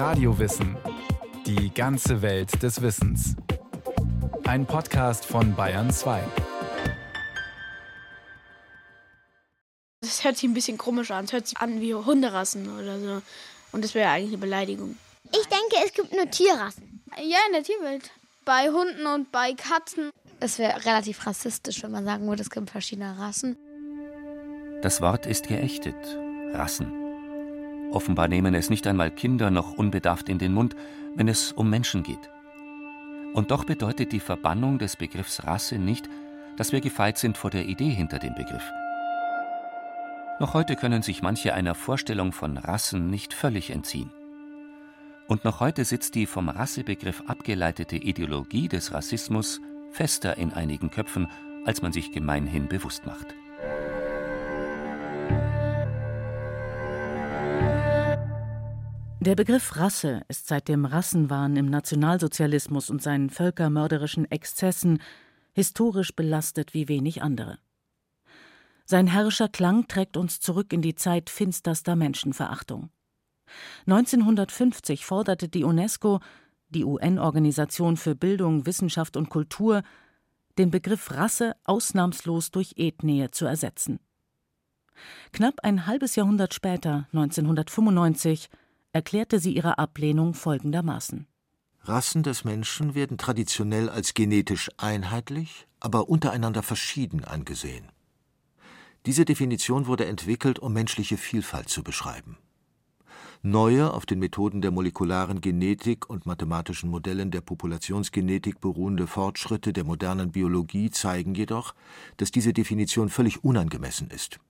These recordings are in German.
Radiowissen. Die ganze Welt des Wissens. Ein Podcast von Bayern 2. Das hört sich ein bisschen komisch an. Es hört sich an wie Hunderassen oder so. Und das wäre eigentlich eine Beleidigung. Ich denke, es gibt nur Tierrassen. Ja, in der Tierwelt. Bei Hunden und bei Katzen. Es wäre relativ rassistisch, wenn man sagen würde, es gibt verschiedene Rassen. Das Wort ist geächtet. Rassen. Offenbar nehmen es nicht einmal Kinder noch unbedarft in den Mund, wenn es um Menschen geht. Und doch bedeutet die Verbannung des Begriffs Rasse nicht, dass wir gefeit sind vor der Idee hinter dem Begriff. Noch heute können sich manche einer Vorstellung von Rassen nicht völlig entziehen. Und noch heute sitzt die vom Rassebegriff abgeleitete Ideologie des Rassismus fester in einigen Köpfen, als man sich gemeinhin bewusst macht. Der Begriff Rasse ist seit dem Rassenwahn im Nationalsozialismus und seinen völkermörderischen Exzessen historisch belastet wie wenig andere. Sein herrischer Klang trägt uns zurück in die Zeit finsterster Menschenverachtung. 1950 forderte die UNESCO, die UN-Organisation für Bildung, Wissenschaft und Kultur, den Begriff Rasse ausnahmslos durch Ethnie zu ersetzen. Knapp ein halbes Jahrhundert später, 1995, erklärte sie ihre Ablehnung folgendermaßen. Rassen des Menschen werden traditionell als genetisch einheitlich, aber untereinander verschieden angesehen. Diese Definition wurde entwickelt, um menschliche Vielfalt zu beschreiben. Neue, auf den Methoden der molekularen Genetik und mathematischen Modellen der Populationsgenetik beruhende Fortschritte der modernen Biologie zeigen jedoch, dass diese Definition völlig unangemessen ist.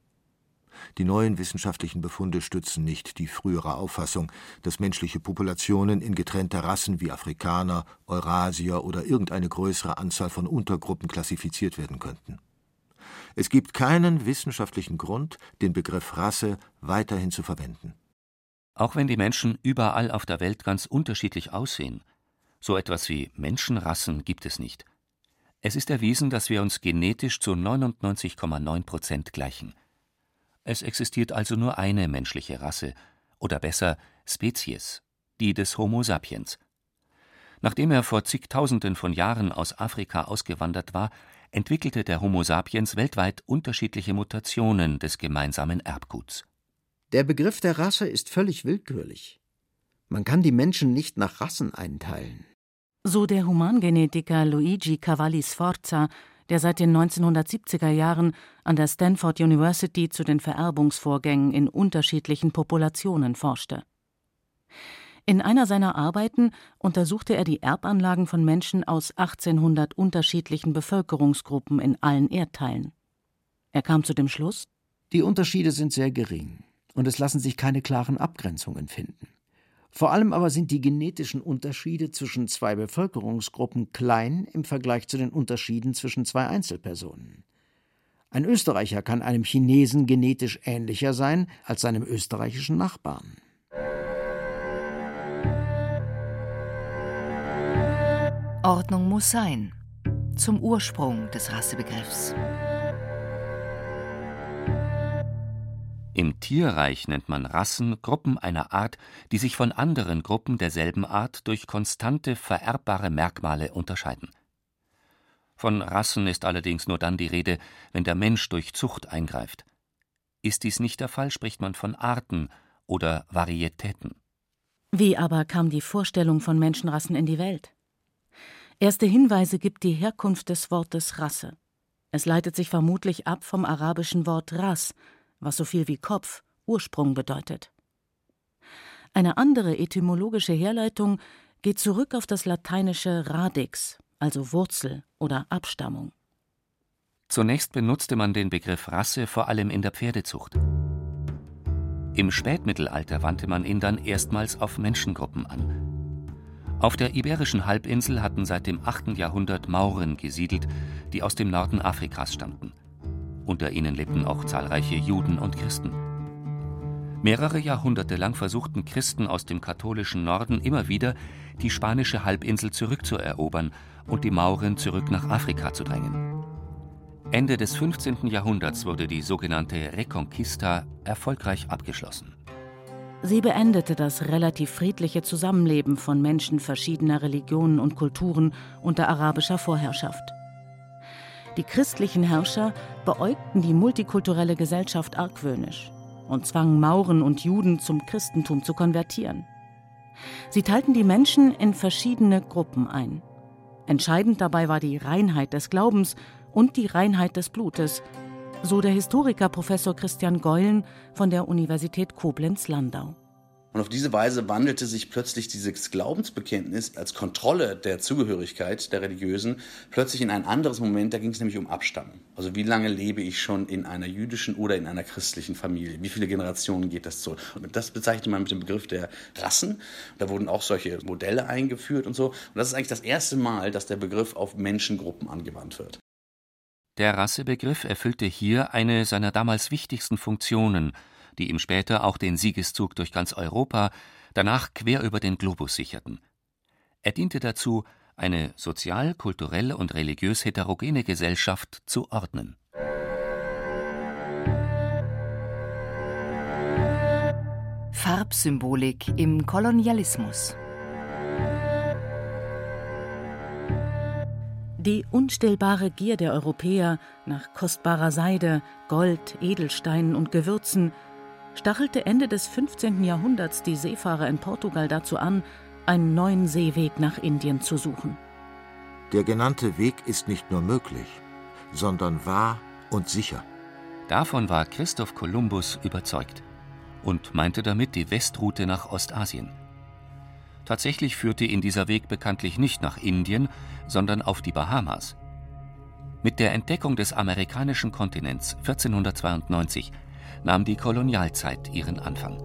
Die neuen wissenschaftlichen Befunde stützen nicht die frühere Auffassung, dass menschliche Populationen in getrennte Rassen wie Afrikaner, Eurasier oder irgendeine größere Anzahl von Untergruppen klassifiziert werden könnten. Es gibt keinen wissenschaftlichen Grund, den Begriff Rasse weiterhin zu verwenden. Auch wenn die Menschen überall auf der Welt ganz unterschiedlich aussehen, so etwas wie Menschenrassen gibt es nicht. Es ist erwiesen, dass wir uns genetisch zu 99,9 Prozent gleichen. Es existiert also nur eine menschliche Rasse, oder besser Spezies, die des Homo sapiens. Nachdem er vor zigtausenden von Jahren aus Afrika ausgewandert war, entwickelte der Homo sapiens weltweit unterschiedliche Mutationen des gemeinsamen Erbguts. Der Begriff der Rasse ist völlig willkürlich. Man kann die Menschen nicht nach Rassen einteilen. So der Humangenetiker Luigi Cavalli Sforza der seit den 1970er Jahren an der Stanford University zu den Vererbungsvorgängen in unterschiedlichen Populationen forschte. In einer seiner Arbeiten untersuchte er die Erbanlagen von Menschen aus 1800 unterschiedlichen Bevölkerungsgruppen in allen Erdteilen. Er kam zu dem Schluss: Die Unterschiede sind sehr gering und es lassen sich keine klaren Abgrenzungen finden. Vor allem aber sind die genetischen Unterschiede zwischen zwei Bevölkerungsgruppen klein im Vergleich zu den Unterschieden zwischen zwei Einzelpersonen. Ein Österreicher kann einem Chinesen genetisch ähnlicher sein als seinem österreichischen Nachbarn. Ordnung muss sein. Zum Ursprung des Rassebegriffs. Im Tierreich nennt man Rassen Gruppen einer Art, die sich von anderen Gruppen derselben Art durch konstante vererbbare Merkmale unterscheiden. Von Rassen ist allerdings nur dann die Rede, wenn der Mensch durch Zucht eingreift. Ist dies nicht der Fall, spricht man von Arten oder Varietäten. Wie aber kam die Vorstellung von Menschenrassen in die Welt? Erste Hinweise gibt die Herkunft des Wortes Rasse. Es leitet sich vermutlich ab vom arabischen Wort Ras, was so viel wie Kopf, Ursprung bedeutet. Eine andere etymologische Herleitung geht zurück auf das lateinische radix, also Wurzel oder Abstammung. Zunächst benutzte man den Begriff Rasse vor allem in der Pferdezucht. Im Spätmittelalter wandte man ihn dann erstmals auf Menschengruppen an. Auf der iberischen Halbinsel hatten seit dem 8. Jahrhundert Mauren gesiedelt, die aus dem Norden Afrikas stammten. Unter ihnen lebten auch zahlreiche Juden und Christen. Mehrere Jahrhunderte lang versuchten Christen aus dem katholischen Norden immer wieder, die spanische Halbinsel zurückzuerobern und die Mauren zurück nach Afrika zu drängen. Ende des 15. Jahrhunderts wurde die sogenannte Reconquista erfolgreich abgeschlossen. Sie beendete das relativ friedliche Zusammenleben von Menschen verschiedener Religionen und Kulturen unter arabischer Vorherrschaft. Die christlichen Herrscher beäugten die multikulturelle Gesellschaft argwöhnisch und zwangen Mauren und Juden zum Christentum zu konvertieren. Sie teilten die Menschen in verschiedene Gruppen ein. Entscheidend dabei war die Reinheit des Glaubens und die Reinheit des Blutes, so der Historiker Professor Christian Geulen von der Universität Koblenz-Landau. Und auf diese Weise wandelte sich plötzlich dieses Glaubensbekenntnis als Kontrolle der Zugehörigkeit der Religiösen plötzlich in ein anderes Moment. Da ging es nämlich um Abstammung. Also wie lange lebe ich schon in einer jüdischen oder in einer christlichen Familie? Wie viele Generationen geht das zurück? Und das bezeichnet man mit dem Begriff der Rassen. Da wurden auch solche Modelle eingeführt und so. Und das ist eigentlich das erste Mal, dass der Begriff auf Menschengruppen angewandt wird. Der Rassebegriff erfüllte hier eine seiner damals wichtigsten Funktionen, die ihm später auch den Siegeszug durch ganz Europa, danach quer über den Globus sicherten. Er diente dazu, eine sozial, kulturell und religiös heterogene Gesellschaft zu ordnen. Farbsymbolik im Kolonialismus Die unstillbare Gier der Europäer nach kostbarer Seide, Gold, Edelsteinen und Gewürzen stachelte Ende des 15. Jahrhunderts die Seefahrer in Portugal dazu an, einen neuen Seeweg nach Indien zu suchen. Der genannte Weg ist nicht nur möglich, sondern wahr und sicher. Davon war Christoph Kolumbus überzeugt und meinte damit die Westroute nach Ostasien. Tatsächlich führte ihn dieser Weg bekanntlich nicht nach Indien, sondern auf die Bahamas. Mit der Entdeckung des amerikanischen Kontinents 1492 nahm die Kolonialzeit ihren Anfang.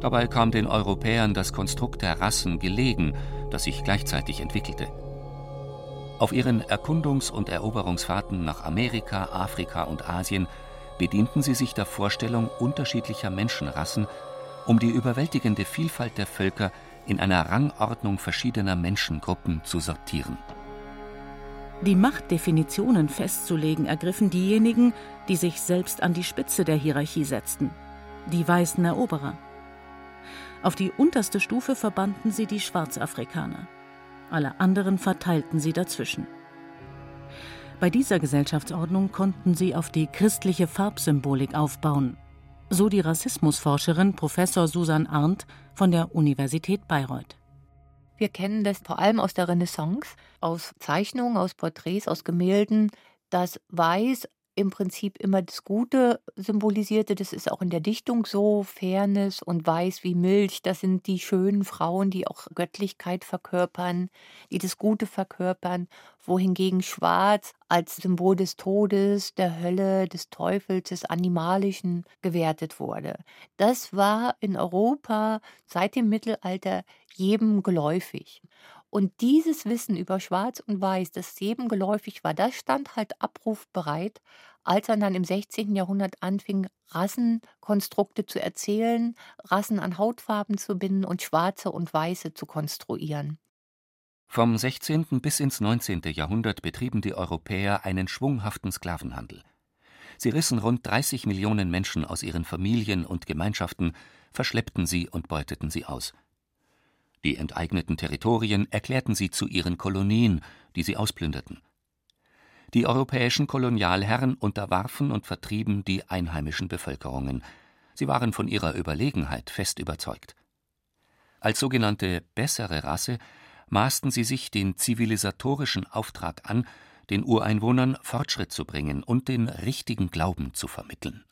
Dabei kam den Europäern das Konstrukt der Rassen gelegen, das sich gleichzeitig entwickelte. Auf ihren Erkundungs- und Eroberungsfahrten nach Amerika, Afrika und Asien bedienten sie sich der Vorstellung unterschiedlicher Menschenrassen, um die überwältigende Vielfalt der Völker in einer Rangordnung verschiedener Menschengruppen zu sortieren. Die Machtdefinitionen festzulegen ergriffen diejenigen, die sich selbst an die Spitze der Hierarchie setzten, die weißen Eroberer. Auf die unterste Stufe verbanden sie die Schwarzafrikaner. Alle anderen verteilten sie dazwischen. Bei dieser Gesellschaftsordnung konnten sie auf die christliche Farbsymbolik aufbauen, so die Rassismusforscherin Professor Susan Arndt von der Universität Bayreuth. Wir kennen das vor allem aus der Renaissance, aus Zeichnungen, aus Porträts, aus Gemälden, dass Weiß im Prinzip immer das Gute symbolisierte. Das ist auch in der Dichtung so. Fairness und Weiß wie Milch, das sind die schönen Frauen, die auch Göttlichkeit verkörpern, die das Gute verkörpern. Wohingegen Schwarz als Symbol des Todes, der Hölle, des Teufels, des Animalischen gewertet wurde. Das war in Europa seit dem Mittelalter jedem geläufig. Und dieses Wissen über Schwarz und Weiß, das jedem geläufig war, das stand halt abrufbereit, als er dann im 16. Jahrhundert anfing, Rassenkonstrukte zu erzählen, Rassen an Hautfarben zu binden und Schwarze und Weiße zu konstruieren. Vom 16. bis ins 19. Jahrhundert betrieben die Europäer einen schwunghaften Sklavenhandel. Sie rissen rund 30 Millionen Menschen aus ihren Familien und Gemeinschaften, verschleppten sie und beuteten sie aus. Die enteigneten Territorien erklärten sie zu ihren Kolonien, die sie ausplünderten. Die europäischen Kolonialherren unterwarfen und vertrieben die einheimischen Bevölkerungen. Sie waren von ihrer Überlegenheit fest überzeugt. Als sogenannte bessere Rasse maßten sie sich den zivilisatorischen Auftrag an, den Ureinwohnern Fortschritt zu bringen und den richtigen Glauben zu vermitteln.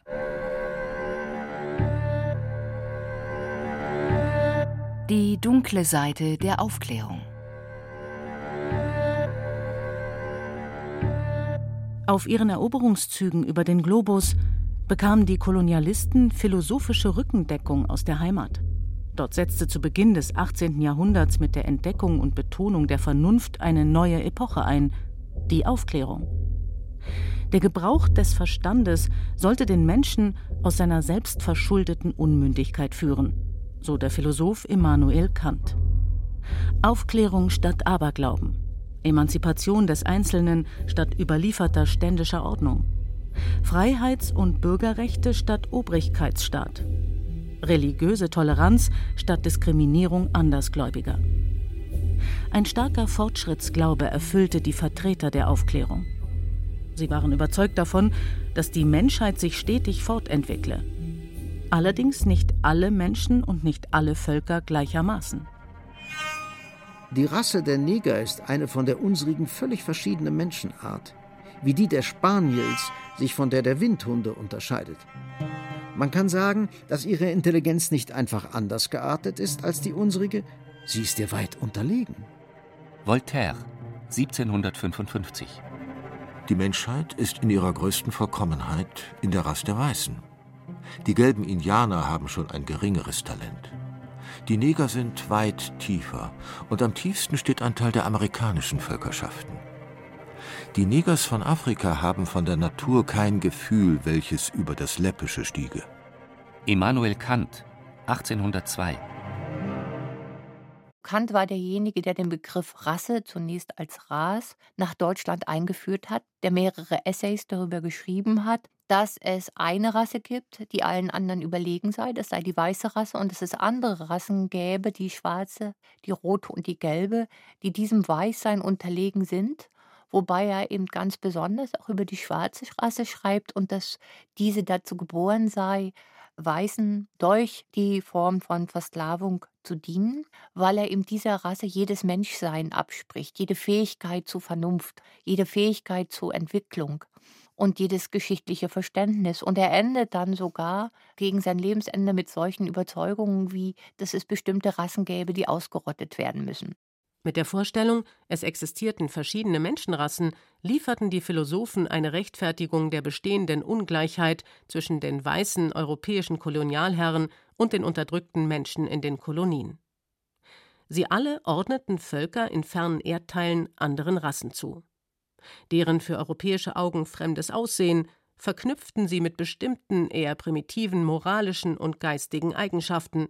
Die dunkle Seite der Aufklärung. Auf ihren Eroberungszügen über den Globus bekamen die Kolonialisten philosophische Rückendeckung aus der Heimat. Dort setzte zu Beginn des 18. Jahrhunderts mit der Entdeckung und Betonung der Vernunft eine neue Epoche ein, die Aufklärung. Der Gebrauch des Verstandes sollte den Menschen aus seiner selbstverschuldeten Unmündigkeit führen so der Philosoph Immanuel Kant. Aufklärung statt Aberglauben, Emanzipation des Einzelnen statt überlieferter ständischer Ordnung, Freiheits- und Bürgerrechte statt Obrigkeitsstaat, religiöse Toleranz statt Diskriminierung Andersgläubiger. Ein starker Fortschrittsglaube erfüllte die Vertreter der Aufklärung. Sie waren überzeugt davon, dass die Menschheit sich stetig fortentwickle. Allerdings nicht alle Menschen und nicht alle Völker gleichermaßen. Die Rasse der Neger ist eine von der unsrigen völlig verschiedene Menschenart, wie die der Spaniels sich von der der Windhunde unterscheidet. Man kann sagen, dass ihre Intelligenz nicht einfach anders geartet ist als die unsrige, sie ist ihr weit unterlegen. Voltaire, 1755. Die Menschheit ist in ihrer größten Vollkommenheit in der Rasse der Weißen. Die gelben Indianer haben schon ein geringeres Talent. Die Neger sind weit tiefer und am tiefsten steht ein Teil der amerikanischen Völkerschaften. Die Negers von Afrika haben von der Natur kein Gefühl, welches über das Läppische stiege. Immanuel Kant, 1802. Kant war derjenige, der den Begriff Rasse zunächst als Ras nach Deutschland eingeführt hat, der mehrere Essays darüber geschrieben hat, dass es eine Rasse gibt, die allen anderen überlegen sei, das sei die weiße Rasse, und dass es andere Rassen gäbe, die schwarze, die rote und die gelbe, die diesem Weißsein unterlegen sind, wobei er eben ganz besonders auch über die schwarze Rasse schreibt und dass diese dazu geboren sei, Weißen durch die Form von Versklavung zu dienen, weil er eben dieser Rasse jedes Menschsein abspricht, jede Fähigkeit zur Vernunft, jede Fähigkeit zur Entwicklung und jedes geschichtliche Verständnis. Und er endet dann sogar gegen sein Lebensende mit solchen Überzeugungen wie, dass es bestimmte Rassen gäbe, die ausgerottet werden müssen. Mit der Vorstellung, es existierten verschiedene Menschenrassen, lieferten die Philosophen eine Rechtfertigung der bestehenden Ungleichheit zwischen den weißen europäischen Kolonialherren und den unterdrückten Menschen in den Kolonien. Sie alle ordneten Völker in fernen Erdteilen anderen Rassen zu. Deren für europäische Augen fremdes Aussehen verknüpften sie mit bestimmten eher primitiven moralischen und geistigen Eigenschaften,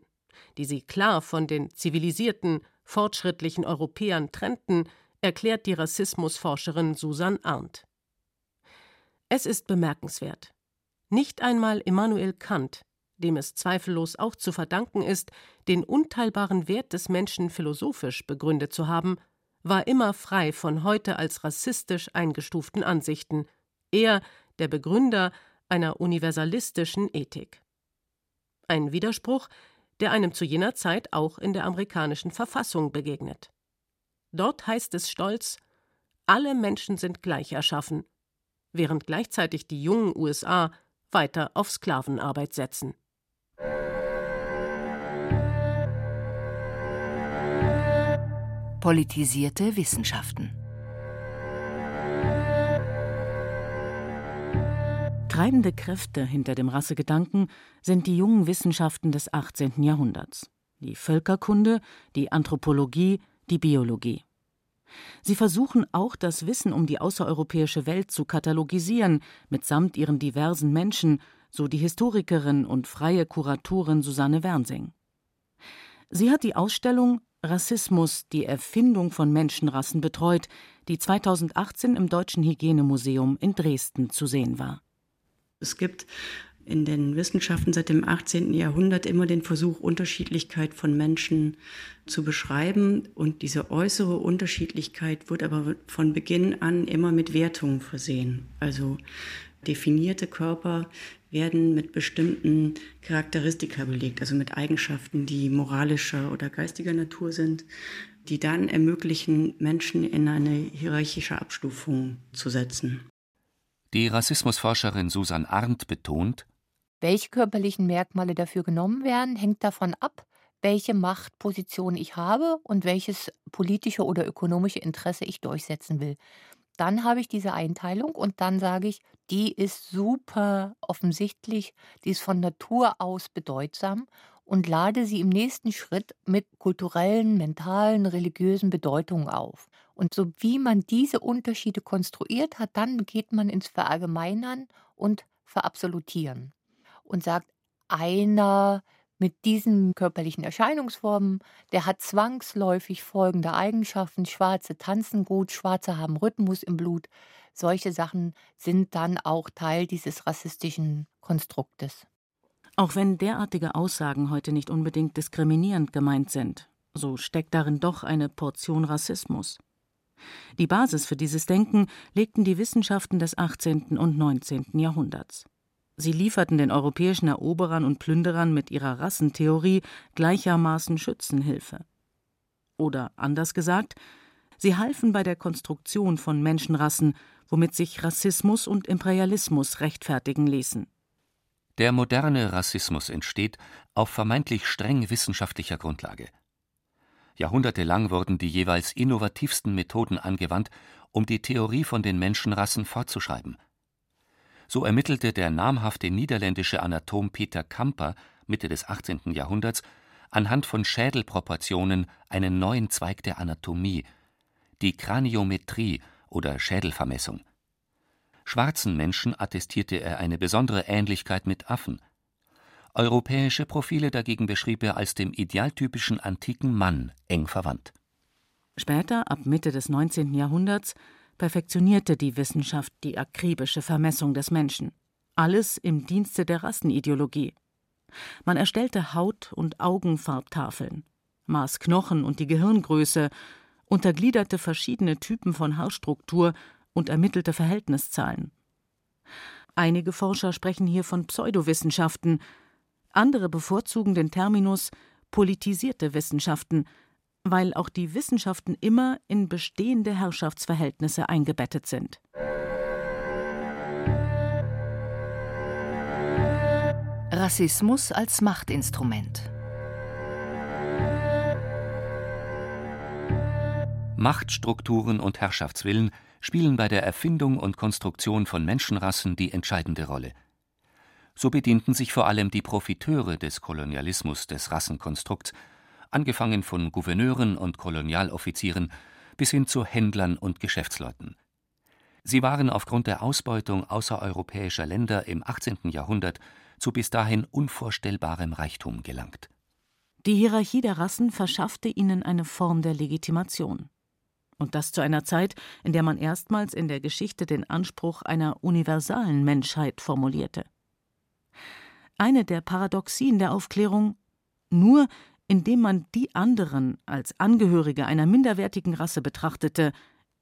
die sie klar von den zivilisierten, fortschrittlichen Europäern trennten, erklärt die Rassismusforscherin Susan Arndt. Es ist bemerkenswert. Nicht einmal Immanuel Kant, dem es zweifellos auch zu verdanken ist, den unteilbaren Wert des Menschen philosophisch begründet zu haben, war immer frei von heute als rassistisch eingestuften Ansichten, er der Begründer einer universalistischen Ethik. Ein Widerspruch, der einem zu jener Zeit auch in der amerikanischen Verfassung begegnet. Dort heißt es stolz, alle Menschen sind gleich erschaffen, während gleichzeitig die jungen USA weiter auf Sklavenarbeit setzen. Politisierte Wissenschaften Treibende Kräfte hinter dem Rassegedanken sind die jungen Wissenschaften des 18. Jahrhunderts. Die Völkerkunde, die Anthropologie, die Biologie. Sie versuchen auch, das Wissen um die außereuropäische Welt zu katalogisieren, mitsamt ihren diversen Menschen, so die Historikerin und freie Kuratorin Susanne Wernsing. Sie hat die Ausstellung Rassismus, die Erfindung von Menschenrassen betreut, die 2018 im Deutschen Hygienemuseum in Dresden zu sehen war. Es gibt in den Wissenschaften seit dem 18. Jahrhundert immer den Versuch, Unterschiedlichkeit von Menschen zu beschreiben. Und diese äußere Unterschiedlichkeit wird aber von Beginn an immer mit Wertungen versehen. Also definierte Körper werden mit bestimmten Charakteristika belegt, also mit Eigenschaften, die moralischer oder geistiger Natur sind, die dann ermöglichen, Menschen in eine hierarchische Abstufung zu setzen. Die Rassismusforscherin Susan Arndt betont, welche körperlichen Merkmale dafür genommen werden, hängt davon ab, welche Machtposition ich habe und welches politische oder ökonomische Interesse ich durchsetzen will. Dann habe ich diese Einteilung und dann sage ich, die ist super offensichtlich, die ist von Natur aus bedeutsam und lade sie im nächsten Schritt mit kulturellen, mentalen, religiösen Bedeutungen auf. Und so wie man diese Unterschiede konstruiert hat, dann geht man ins Verallgemeinern und Verabsolutieren und sagt, einer mit diesen körperlichen Erscheinungsformen, der hat zwangsläufig folgende Eigenschaften. Schwarze tanzen gut, Schwarze haben Rhythmus im Blut. Solche Sachen sind dann auch Teil dieses rassistischen Konstruktes. Auch wenn derartige Aussagen heute nicht unbedingt diskriminierend gemeint sind, so steckt darin doch eine Portion Rassismus. Die Basis für dieses Denken legten die Wissenschaften des 18. und 19. Jahrhunderts. Sie lieferten den europäischen Eroberern und Plünderern mit ihrer Rassentheorie gleichermaßen Schützenhilfe. Oder anders gesagt, sie halfen bei der Konstruktion von Menschenrassen, womit sich Rassismus und Imperialismus rechtfertigen ließen. Der moderne Rassismus entsteht auf vermeintlich streng wissenschaftlicher Grundlage. Jahrhundertelang wurden die jeweils innovativsten Methoden angewandt, um die Theorie von den Menschenrassen fortzuschreiben. So ermittelte der namhafte niederländische Anatom Peter Kamper Mitte des 18. Jahrhunderts anhand von Schädelproportionen einen neuen Zweig der Anatomie, die Kraniometrie oder Schädelvermessung. Schwarzen Menschen attestierte er eine besondere Ähnlichkeit mit Affen. Europäische Profile dagegen beschrieb er als dem idealtypischen antiken Mann eng verwandt. Später, ab Mitte des 19. Jahrhunderts, perfektionierte die Wissenschaft die akribische Vermessung des Menschen. Alles im Dienste der Rassenideologie. Man erstellte Haut- und Augenfarbtafeln, maß Knochen und die Gehirngröße, untergliederte verschiedene Typen von Haarstruktur und ermittelte Verhältniszahlen. Einige Forscher sprechen hier von Pseudowissenschaften, andere bevorzugen den Terminus politisierte Wissenschaften, weil auch die Wissenschaften immer in bestehende Herrschaftsverhältnisse eingebettet sind. Rassismus als Machtinstrument. Machtstrukturen und Herrschaftswillen spielen bei der Erfindung und Konstruktion von Menschenrassen die entscheidende Rolle. So bedienten sich vor allem die Profiteure des Kolonialismus des Rassenkonstrukts, angefangen von Gouverneuren und Kolonialoffizieren bis hin zu Händlern und Geschäftsleuten. Sie waren aufgrund der Ausbeutung außereuropäischer Länder im 18. Jahrhundert zu bis dahin unvorstellbarem Reichtum gelangt. Die Hierarchie der Rassen verschaffte ihnen eine Form der Legitimation. Und das zu einer Zeit, in der man erstmals in der Geschichte den Anspruch einer universalen Menschheit formulierte. Eine der Paradoxien der Aufklärung nur indem man die anderen als Angehörige einer minderwertigen Rasse betrachtete,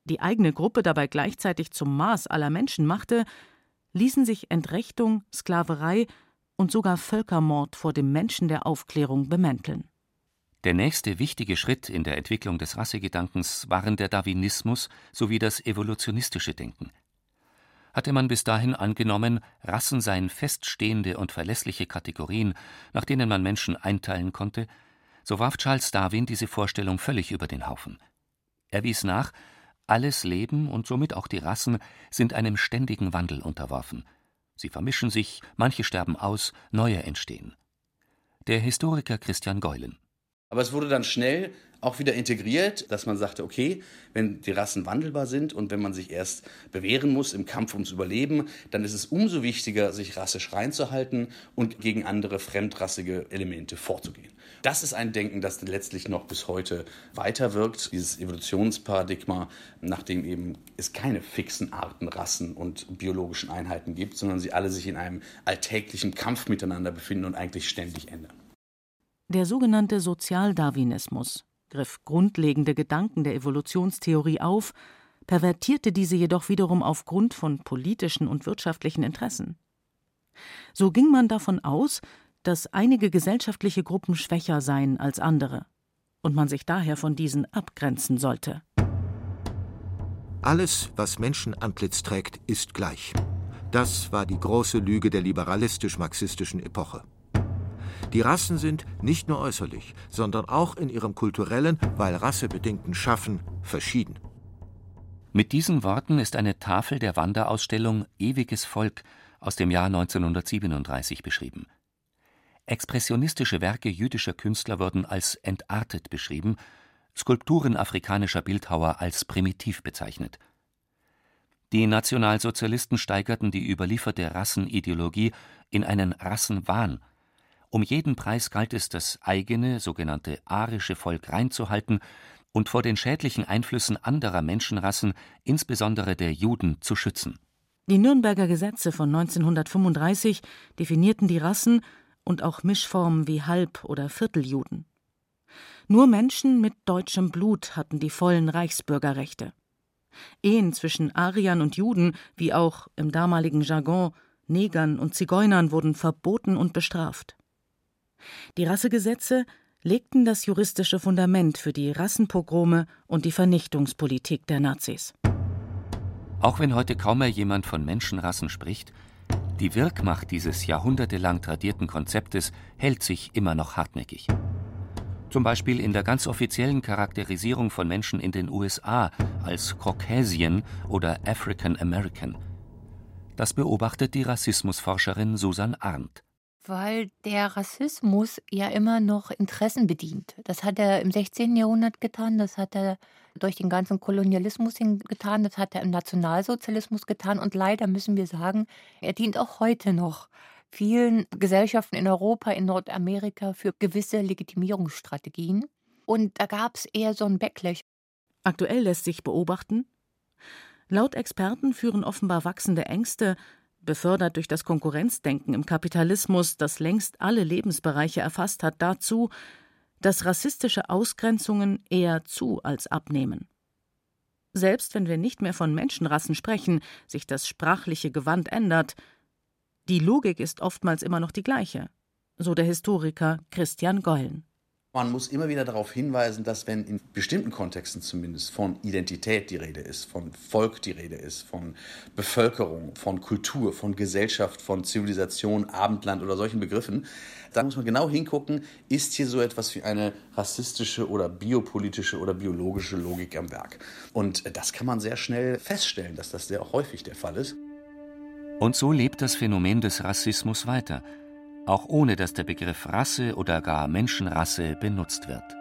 die eigene Gruppe dabei gleichzeitig zum Maß aller Menschen machte, ließen sich Entrechtung, Sklaverei und sogar Völkermord vor dem Menschen der Aufklärung bemänteln. Der nächste wichtige Schritt in der Entwicklung des Rassegedankens waren der Darwinismus sowie das evolutionistische Denken. Hatte man bis dahin angenommen, Rassen seien feststehende und verlässliche Kategorien, nach denen man Menschen einteilen konnte, so warf Charles Darwin diese Vorstellung völlig über den Haufen. Er wies nach, alles Leben und somit auch die Rassen sind einem ständigen Wandel unterworfen. Sie vermischen sich, manche sterben aus, neue entstehen. Der Historiker Christian Geulen. Aber es wurde dann schnell auch wieder integriert, dass man sagte, okay, wenn die Rassen wandelbar sind und wenn man sich erst bewähren muss im Kampf ums Überleben, dann ist es umso wichtiger, sich rassisch reinzuhalten und gegen andere fremdrassige Elemente vorzugehen. Das ist ein Denken, das letztlich noch bis heute weiterwirkt, dieses Evolutionsparadigma, nachdem eben es keine fixen Arten, Rassen und biologischen Einheiten gibt, sondern sie alle sich in einem alltäglichen Kampf miteinander befinden und eigentlich ständig ändern. Der sogenannte Sozialdarwinismus griff grundlegende Gedanken der Evolutionstheorie auf, pervertierte diese jedoch wiederum aufgrund von politischen und wirtschaftlichen Interessen. So ging man davon aus, dass einige gesellschaftliche Gruppen schwächer seien als andere und man sich daher von diesen abgrenzen sollte. Alles, was Menschenantlitz trägt, ist gleich. Das war die große Lüge der liberalistisch-marxistischen Epoche. Die Rassen sind nicht nur äußerlich, sondern auch in ihrem kulturellen, weil rassebedingten Schaffen verschieden. Mit diesen Worten ist eine Tafel der Wanderausstellung Ewiges Volk aus dem Jahr 1937 beschrieben. Expressionistische Werke jüdischer Künstler wurden als entartet beschrieben, Skulpturen afrikanischer Bildhauer als primitiv bezeichnet. Die Nationalsozialisten steigerten die überlieferte Rassenideologie in einen Rassenwahn um jeden Preis galt es, das eigene, sogenannte arische Volk reinzuhalten und vor den schädlichen Einflüssen anderer Menschenrassen, insbesondere der Juden, zu schützen. Die Nürnberger Gesetze von 1935 definierten die Rassen und auch Mischformen wie Halb- oder Vierteljuden. Nur Menschen mit deutschem Blut hatten die vollen Reichsbürgerrechte. Ehen zwischen Ariern und Juden, wie auch im damaligen Jargon Negern und Zigeunern, wurden verboten und bestraft. Die Rassegesetze legten das juristische Fundament für die Rassenpogrome und die Vernichtungspolitik der Nazis. Auch wenn heute kaum mehr jemand von Menschenrassen spricht, die Wirkmacht dieses jahrhundertelang tradierten Konzeptes hält sich immer noch hartnäckig. Zum Beispiel in der ganz offiziellen Charakterisierung von Menschen in den USA als Caucasian oder African American. Das beobachtet die Rassismusforscherin Susan Arndt weil der Rassismus ja immer noch Interessen bedient. Das hat er im 16. Jahrhundert getan, das hat er durch den ganzen Kolonialismus getan, das hat er im Nationalsozialismus getan und leider müssen wir sagen, er dient auch heute noch vielen Gesellschaften in Europa, in Nordamerika für gewisse Legitimierungsstrategien. Und da gab es eher so ein Backlash. Aktuell lässt sich beobachten, Laut Experten führen offenbar wachsende Ängste befördert durch das Konkurrenzdenken im Kapitalismus, das längst alle Lebensbereiche erfasst hat, dazu, dass rassistische Ausgrenzungen eher zu als abnehmen. Selbst wenn wir nicht mehr von Menschenrassen sprechen, sich das sprachliche Gewand ändert, die Logik ist oftmals immer noch die gleiche, so der Historiker Christian Gollen. Man muss immer wieder darauf hinweisen, dass wenn in bestimmten Kontexten zumindest von Identität die Rede ist, von Volk die Rede ist, von Bevölkerung, von Kultur, von Gesellschaft, von Zivilisation, Abendland oder solchen Begriffen, da muss man genau hingucken, ist hier so etwas wie eine rassistische oder biopolitische oder biologische Logik am Werk. Und das kann man sehr schnell feststellen, dass das sehr häufig der Fall ist. Und so lebt das Phänomen des Rassismus weiter – auch ohne dass der Begriff Rasse oder gar Menschenrasse benutzt wird